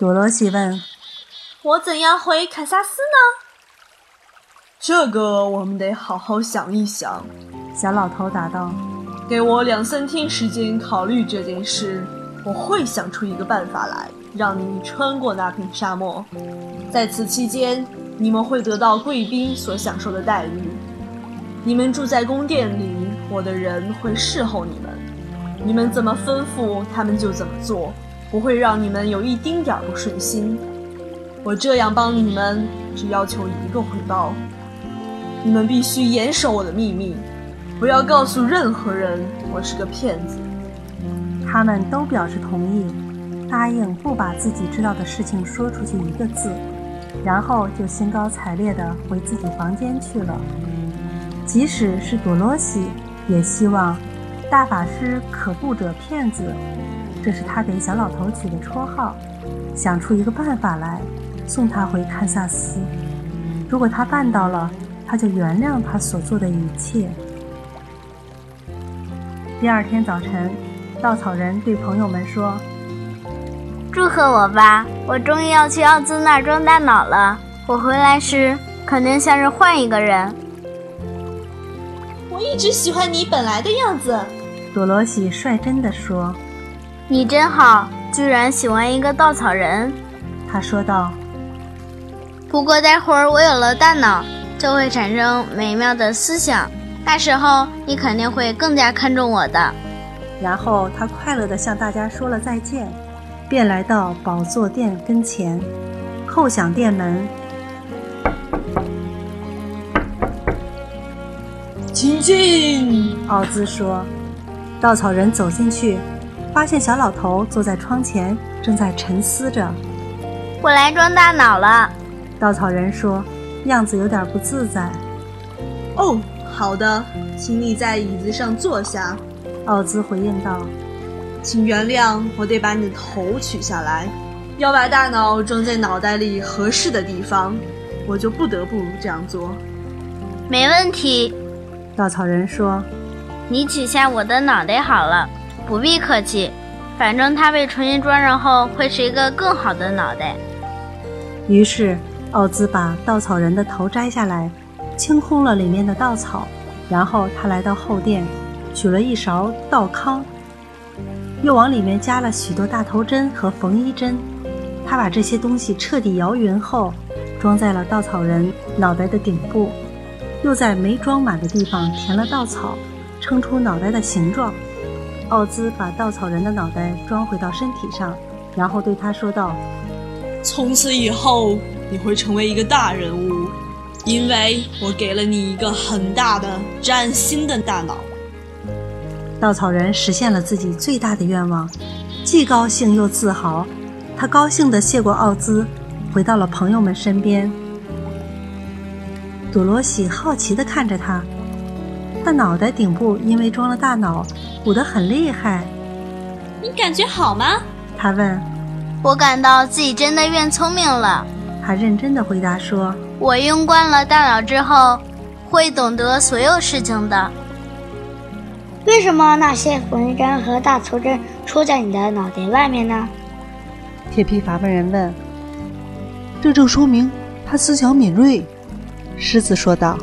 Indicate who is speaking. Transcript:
Speaker 1: 多罗西问：“
Speaker 2: 我怎样回堪萨斯呢？”
Speaker 3: 这个我们得好好想一想。
Speaker 1: 小老头答道：“
Speaker 3: 给我两三天时间考虑这件事，我会想出一个办法来，让你穿过那片沙漠。在此期间，你们会得到贵宾所享受的待遇。你们住在宫殿里，我的人会侍候你们。你们怎么吩咐，他们就怎么做，不会让你们有一丁点儿不顺心。我这样帮你们，只要求一个回报：你们必须严守我的秘密。”不要告诉任何人我是个骗子。
Speaker 1: 他们都表示同意，答应不把自己知道的事情说出去一个字，然后就兴高采烈地回自己房间去了。即使是多罗西，也希望大法师可不者骗子，这是他给小老头取的绰号，想出一个办法来送他回堪萨斯。如果他办到了，他就原谅他所做的一切。第二天早晨，稻草人对朋友们说：“
Speaker 4: 祝贺我吧，我终于要去奥兹那儿装大脑了。我回来时肯定像是换一个人。”
Speaker 2: 我一直喜欢你本来的样子，
Speaker 1: 多罗西率真的说：“
Speaker 4: 你真好，居然喜欢一个稻草人。”
Speaker 1: 他说道：“
Speaker 4: 不过待会儿我有了大脑，就会产生美妙的思想。”那时候你肯定会更加看重我的。
Speaker 1: 然后他快乐地向大家说了再见，便来到宝座殿跟前，叩响殿门。
Speaker 3: 请进，
Speaker 1: 奥兹说。稻草人走进去，发现小老头坐在窗前，正在沉思着。
Speaker 4: 我来装大脑了，
Speaker 1: 稻草人说，样子有点不自在。
Speaker 3: 哦。好的，请你在椅子上坐下。”
Speaker 1: 奥兹回应道。
Speaker 3: “请原谅，我得把你的头取下来，要把大脑装在脑袋里合适的地方，我就不得不这样做。”“
Speaker 4: 没问题。”
Speaker 1: 稻草人说，“
Speaker 4: 你取下我的脑袋好了，不必客气。反正它被重新装上后，会是一个更好的脑袋。”
Speaker 1: 于是，奥兹把稻草人的头摘下来。清空了里面的稻草，然后他来到后殿，取了一勺稻糠，又往里面加了许多大头针和缝衣针。他把这些东西彻底摇匀后，装在了稻草人脑袋的顶部，又在没装满的地方填了稻草，撑出脑袋的形状。奥兹把稻草人的脑袋装回到身体上，然后对他说道：“
Speaker 3: 从此以后，你会成为一个大人物。”因为我给了你一个很大的崭新的大脑，
Speaker 1: 稻草人实现了自己最大的愿望，既高兴又自豪。他高兴地谢过奥兹，回到了朋友们身边。多罗西好奇地看着他，他脑袋顶部因为装了大脑，鼓得很厉害。
Speaker 2: 你感觉好吗？
Speaker 1: 他问。
Speaker 4: 我感到自己真的变聪明了。
Speaker 1: 他认真的回答说。
Speaker 4: 我用惯了大脑之后，会懂得所有事情的。
Speaker 5: 为什么那些缝衣针和大头针戳在你的脑袋外面呢？
Speaker 1: 铁皮伐木人问。
Speaker 6: 这正说明他思想敏锐，狮子说道。